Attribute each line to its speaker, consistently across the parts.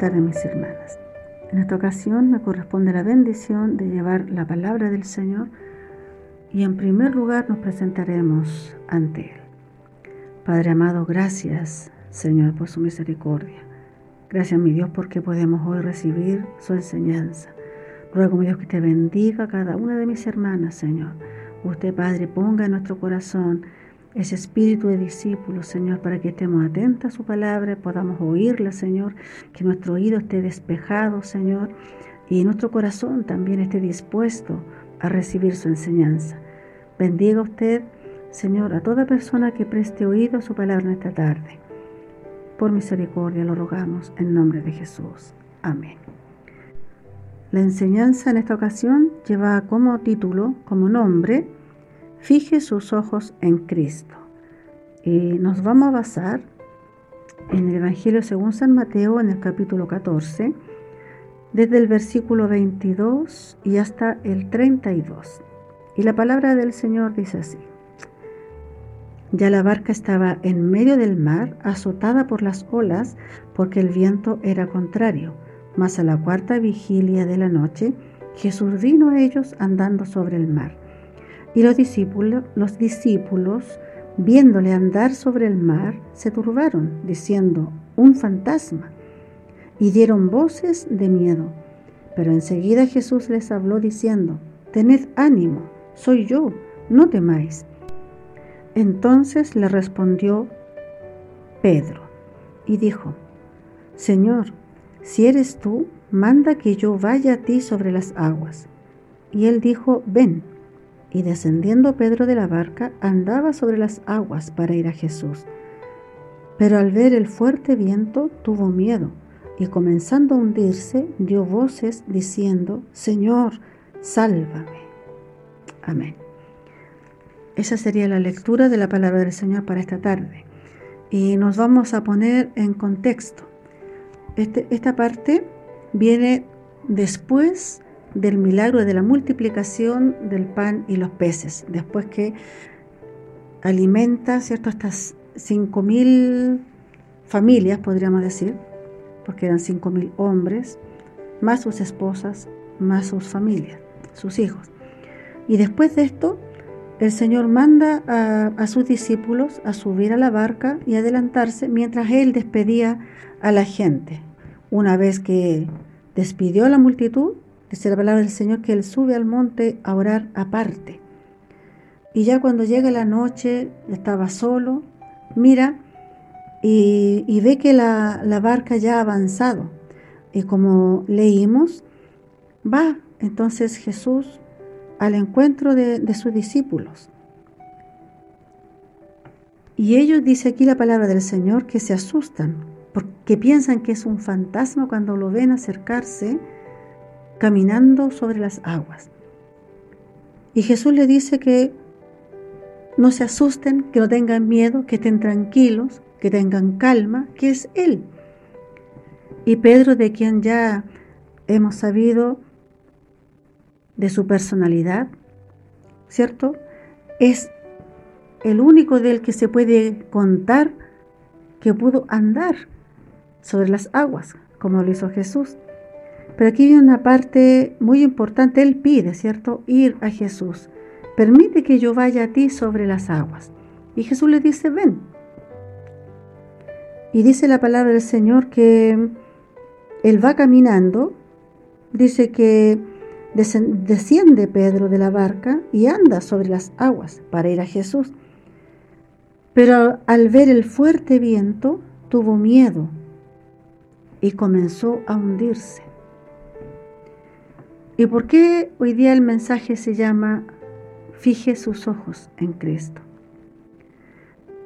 Speaker 1: tardes, mis hermanas. En esta ocasión me corresponde la bendición de llevar la palabra del Señor y en primer lugar nos presentaremos ante Él. Padre amado, gracias, Señor, por su misericordia. Gracias, mi Dios, porque podemos hoy recibir su enseñanza. Ruego, mi Dios, que te bendiga a cada una de mis hermanas, Señor. Usted, Padre, ponga en nuestro corazón ese espíritu de discípulos, Señor, para que estemos atentos a su palabra, podamos oírla, Señor, que nuestro oído esté despejado, Señor, y nuestro corazón también esté dispuesto a recibir su enseñanza. Bendiga usted, Señor, a toda persona que preste oído a su palabra en esta tarde. Por misericordia lo rogamos en nombre de Jesús. Amén. La enseñanza en esta ocasión lleva como título, como nombre, Fije sus ojos en Cristo. Y nos vamos a basar en el Evangelio según San Mateo en el capítulo 14, desde el versículo 22 y hasta el 32. Y la palabra del Señor dice así. Ya la barca estaba en medio del mar, azotada por las olas, porque el viento era contrario. Mas a la cuarta vigilia de la noche, Jesús vino a ellos andando sobre el mar y los discípulos, los discípulos, viéndole andar sobre el mar, se turbaron, diciendo, un fantasma, y dieron voces de miedo. Pero enseguida Jesús les habló diciendo, tened ánimo, soy yo, no temáis. Entonces le respondió Pedro y dijo, Señor, si eres tú, manda que yo vaya a ti sobre las aguas. Y él dijo, ven. Y descendiendo Pedro de la barca, andaba sobre las aguas para ir a Jesús. Pero al ver el fuerte viento, tuvo miedo, y comenzando a hundirse, dio voces diciendo, Señor, sálvame. Amén. Esa sería la lectura de la palabra del Señor para esta tarde. Y nos vamos a poner en contexto. Este, esta parte viene después del milagro de la multiplicación del pan y los peces, después que alimenta ¿cierto? estas 5.000 familias, podríamos decir, porque eran 5.000 hombres, más sus esposas, más sus familias, sus hijos. Y después de esto, el Señor manda a, a, sus discípulos a subir a la barca y adelantarse mientras Él despedía a la gente. Una vez que despidió a la multitud, Dice la palabra del Señor que Él sube al monte a orar aparte. Y ya cuando llega la noche, estaba solo, mira y, ve que la, barca ya ha avanzado. Y como leímos, va entonces Jesús al encuentro de, de sus discípulos. Y ellos, dice aquí la palabra del Señor, que se asustan, porque piensan que es un fantasma cuando lo ven acercarse caminando sobre las aguas. Y Jesús le dice que no se asusten, que no tengan miedo, que estén tranquilos, que tengan calma, que es Él. Y Pedro, de quien ya hemos sabido de su personalidad, ¿cierto? Es el único del que se puede contar que pudo andar sobre las aguas, como lo hizo Jesús. Pero aquí viene una parte muy importante. Él pide, ¿cierto? Ir a Jesús. Permite que yo vaya a ti sobre las aguas. Y Jesús le dice, ven. Y dice la palabra del Señor que él va caminando. Dice que desciende Pedro de la barca y anda sobre las aguas para ir a Jesús. Pero al ver el fuerte viento, tuvo miedo y comenzó a hundirse. ¿Y por qué hoy día el mensaje se llama Fije sus ojos en Cristo?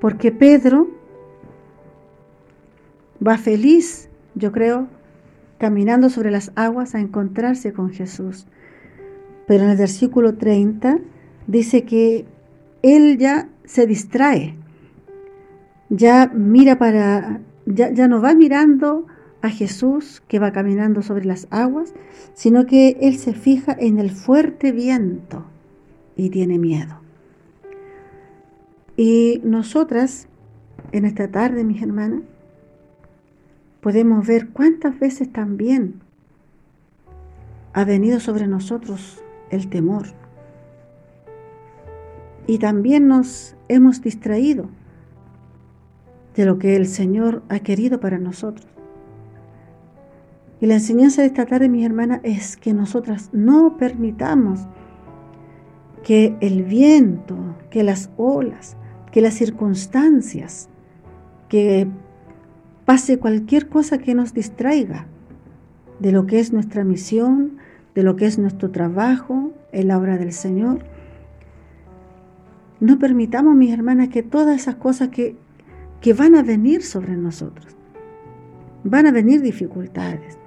Speaker 1: Porque Pedro va feliz, yo creo, caminando sobre las aguas a encontrarse con Jesús. Pero en el versículo 30 dice que él ya se distrae, ya mira para, ya, ya no va mirando a Jesús que va caminando sobre las aguas, sino que él se fija en el fuerte viento y tiene miedo. Y nosotras, en esta tarde, mis hermanas, podemos ver cuántas veces también ha venido sobre nosotros el temor. Y también nos hemos distraído de lo que el Señor ha querido para nosotros. Y la enseñanza de esta tarde, mis hermanas, es que nosotras no permitamos que el viento, que las olas, que las circunstancias, que pase cualquier cosa que nos distraiga de lo que es nuestra misión, de lo que es nuestro trabajo en la obra del Señor. No permitamos, mis hermanas, que todas esas cosas que, que van a venir sobre nosotros, van a venir dificultades,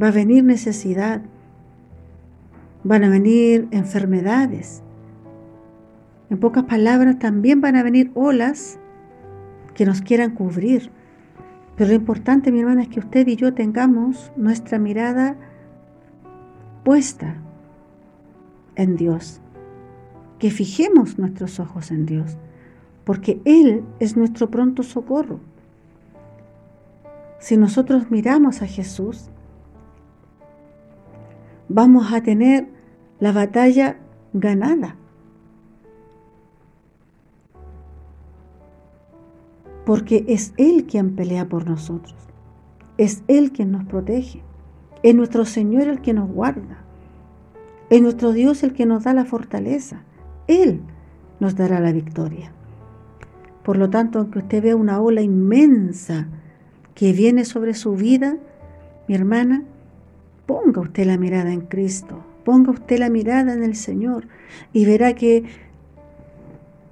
Speaker 1: va a venir necesidad, van a venir enfermedades. En pocas palabras, también van a venir olas que nos quieran cubrir. Pero lo importante, mi hermana, es que usted y yo tengamos nuestra mirada puesta en Dios, que fijemos nuestros ojos en Dios, porque Él es nuestro pronto socorro. Si nosotros miramos a Jesús, vamos a tener la batalla ganada. Porque es Él quien pelea por nosotros. Es Él quien nos protege. Es nuestro Señor el que nos guarda. Es nuestro Dios el que nos da la fortaleza. Él nos dará la victoria. Por lo tanto, aunque usted vea una ola inmensa que viene sobre su vida, mi hermana, Ponga usted la mirada en Cristo, ponga usted la mirada en el Señor y verá que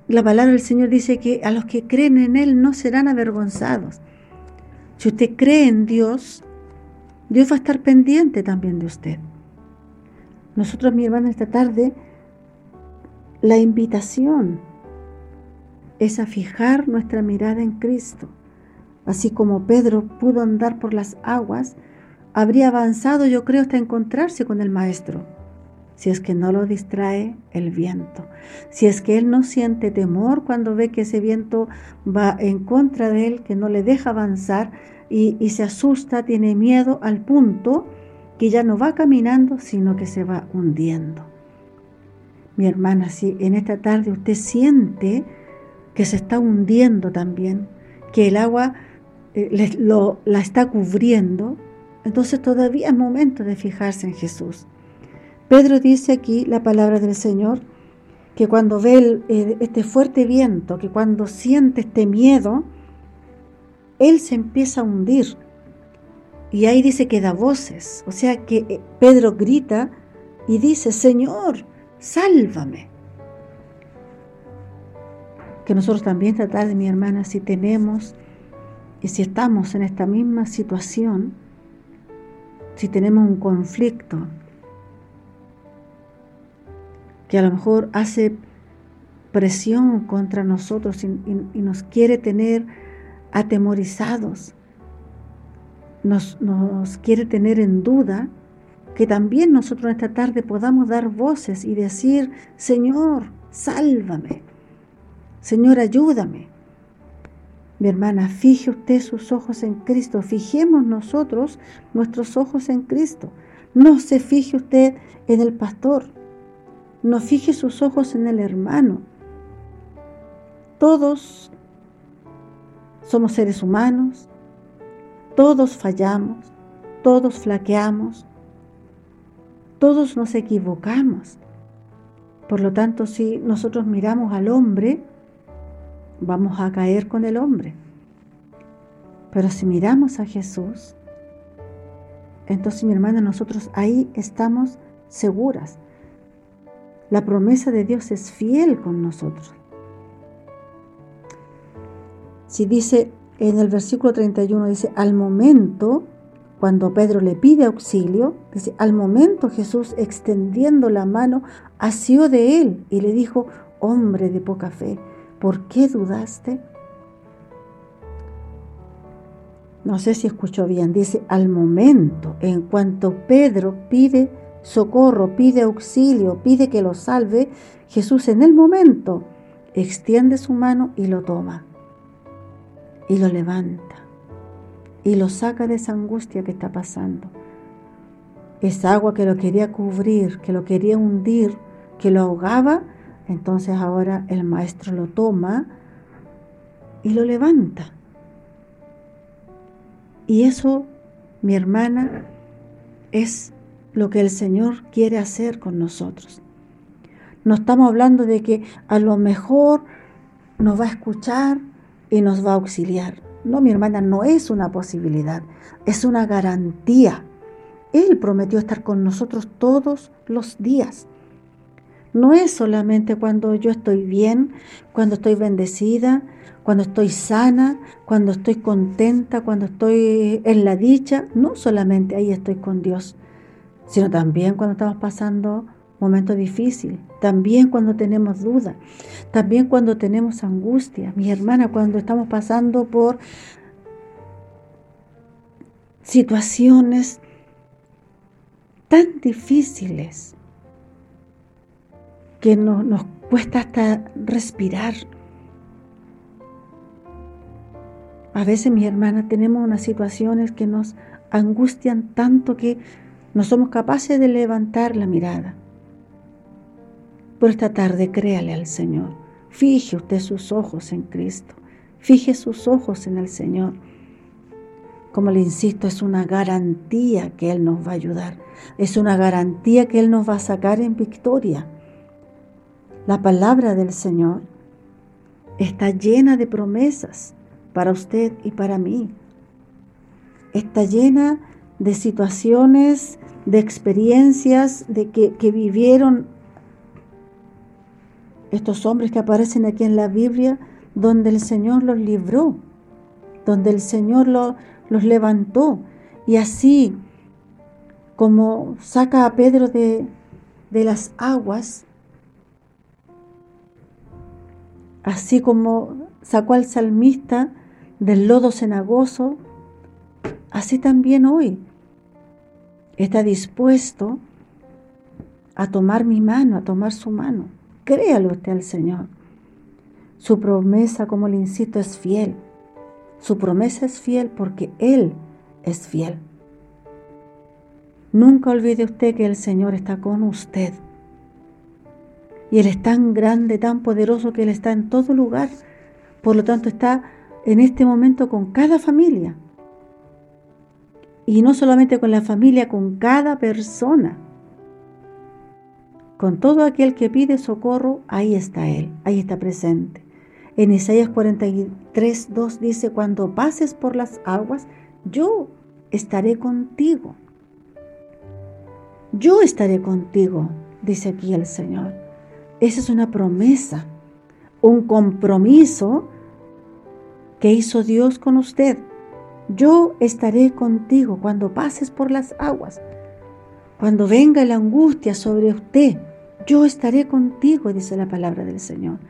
Speaker 1: la palabra del Señor dice que a los que creen en Él no serán avergonzados. Si usted cree en Dios, Dios va a estar pendiente también de usted. Nosotros, mi hermana, esta tarde, la invitación es a fijar nuestra mirada en Cristo. Así como Pedro pudo andar por las aguas, habría avanzado yo creo hasta encontrarse con el maestro, si es que no lo distrae el viento, si es que él no siente temor cuando ve que ese viento va en contra de él, que no le deja avanzar y, se asusta, tiene miedo al punto que ya no va caminando, sino que se va hundiendo. Mi hermana, si en esta tarde usted siente que se está hundiendo también, que el agua eh, la está cubriendo, entonces todavía es momento de fijarse en Jesús. Pedro dice aquí la palabra del Señor, que cuando ve este fuerte viento, que cuando siente este miedo, él se empieza a hundir. Y ahí dice que da voces. O sea que eh, Pedro grita y dice, Señor, sálvame. Que nosotros también tratar de mi hermana, si tenemos y si estamos en esta misma situación, si tenemos un conflicto que a lo mejor hace presión contra nosotros y, nos quiere tener atemorizados, nos, nos quiere tener en duda, que también nosotros esta tarde podamos dar voces y decir, Señor, sálvame, Señor, ayúdame. Mi hermana, fije usted sus ojos en Cristo. Fijemos nosotros nuestros ojos en Cristo. No se fije usted en el pastor. No fije sus ojos en el hermano. Todos somos seres humanos. Todos fallamos. Todos flaqueamos. Todos nos equivocamos. Por lo tanto, si nosotros miramos al hombre, vamos a caer con el hombre. Pero si miramos a Jesús, entonces mi hermana, nosotros ahí estamos seguras. La promesa de Dios es fiel con nosotros. Si dice en el versículo 31, dice, al momento, cuando Pedro le pide auxilio, dice, al momento Jesús extendiendo la mano, asió de él y le dijo, hombre de poca fe, ¿por qué dudaste? No sé si escuchó bien, dice, al momento, en cuanto Pedro pide socorro, pide auxilio, pide que lo salve, Jesús en el momento extiende su mano y lo toma y lo levanta. y lo saca de esa angustia que está pasando. Esa agua que lo quería cubrir, que lo quería hundir, que lo ahogaba, entonces ahora el maestro lo toma y lo levanta. Y eso, mi hermana, es lo que el Señor quiere hacer con nosotros. No estamos hablando de que a lo mejor nos va a escuchar y nos va a auxiliar. No, mi hermana, no es una posibilidad, es una garantía. Él prometió estar con nosotros todos los días. No es solamente cuando yo estoy bien, cuando estoy bendecida, cuando estoy sana, cuando estoy contenta, cuando estoy en la dicha. No solamente ahí estoy con Dios, sino también cuando estamos pasando momentos difíciles, también cuando tenemos dudas, también cuando tenemos angustia. Mi hermana, cuando estamos pasando por situaciones tan difíciles que nos cuesta hasta respirar. A veces, mi hermana, tenemos unas situaciones que nos angustian tanto que no somos capaces de levantar la mirada. Por esta tarde créale al Señor. Fije usted sus ojos en Cristo. Fije sus ojos en el Señor. Como le insisto, es una garantía que Él nos va a ayudar. Es una garantía que Él nos va a sacar en victoria. La palabra del Señor está llena de promesas para usted y para mí. Está llena de situaciones, de experiencias de que, vivieron estos hombres que aparecen aquí en la Biblia, donde el Señor los libró, donde el Señor los levantó. Y así como saca a Pedro de, las aguas, así como sacó al salmista del lodo cenagoso, así también hoy está dispuesto a tomar mi mano, a tomar su mano. Créalo usted al Señor. Su promesa, como le insisto, es fiel. Su promesa es fiel porque Él es fiel. Nunca olvide usted que el Señor está con usted. Y Él es tan grande, tan poderoso que Él está en todo lugar. Por lo tanto, está en este momento con cada familia. Y no solamente con la familia, con cada persona. Con todo aquel que pide socorro, ahí está Él, ahí está presente. En Isaías 43, 2 dice, cuando pases por las aguas, yo estaré contigo. Yo estaré contigo, dice aquí el Señor. Esa es una promesa, un compromiso que hizo Dios con usted. Yo estaré contigo cuando pases por las aguas. Cuando venga la angustia sobre usted, yo estaré contigo, dice la palabra del Señor.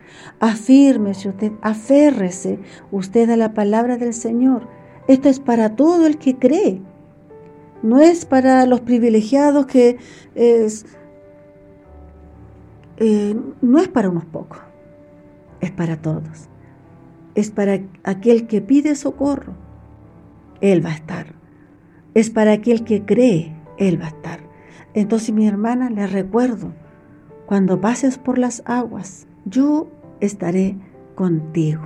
Speaker 1: Afírmese usted, aférrese usted a la palabra del Señor. Esto es para todo el que cree. No es para los privilegiados que es, eh, no es para unos pocos, es para todos. Es para aquel que pide socorro, Él va a estar. Es para aquel que cree, Él va a estar. Entonces mi hermana, le recuerdo, cuando pases por las aguas, yo estaré contigo.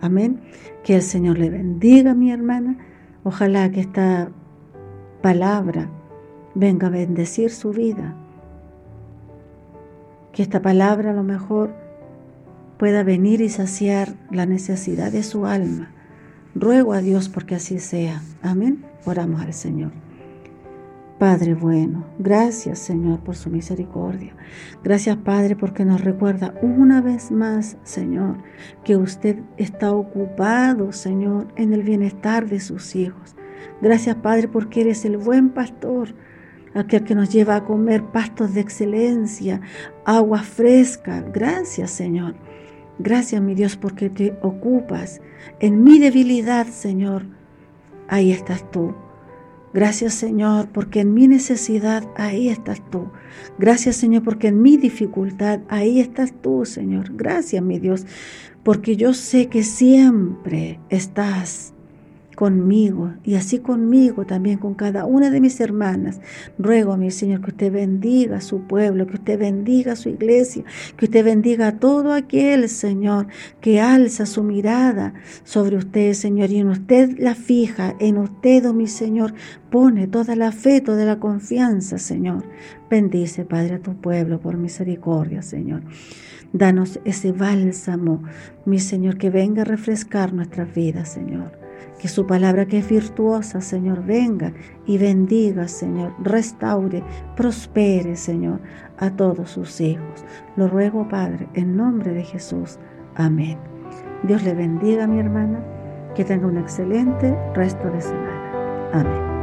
Speaker 1: Amén. Que el Señor le bendiga, mi hermana. Ojalá que esta palabra venga a bendecir su vida que esta palabra a lo mejor pueda venir y saciar la necesidad de su alma. Ruego a Dios porque así sea. Amén. Oramos al Señor. Padre bueno, gracias Señor por su misericordia. Gracias Padre porque nos recuerda una vez más, Señor, que usted está ocupado, Señor, en el bienestar de sus hijos. Gracias Padre porque eres el buen pastor aquel que nos lleva a comer pastos de excelencia, agua fresca. Gracias, Señor. Gracias, mi Dios, porque te ocupas. En mi debilidad, Señor, ahí estás tú. Gracias, Señor, porque en mi necesidad, ahí estás tú. Gracias, Señor, porque en mi dificultad, ahí estás tú, Señor. Gracias, mi Dios, porque yo sé que siempre estás conmigo y así conmigo también con cada una de mis hermanas. Ruego, mi Señor, que usted bendiga a su pueblo, que usted bendiga a su iglesia, que usted bendiga a todo aquel, Señor, que alza su mirada sobre usted, Señor, y en usted la fija, en usted, oh mi Señor, pone toda la fe, toda la confianza, Señor. Bendice, Padre, a tu pueblo por misericordia, Señor. Danos ese bálsamo, mi Señor, que venga a refrescar nuestras vidas, Señor. Que su palabra que es virtuosa, Señor, venga y bendiga, Señor, restaure, prospere, Señor, a todos sus hijos. Lo ruego, Padre, en nombre de Jesús. Amén. Dios le bendiga, mi hermana, que tenga un excelente resto de semana. Amén.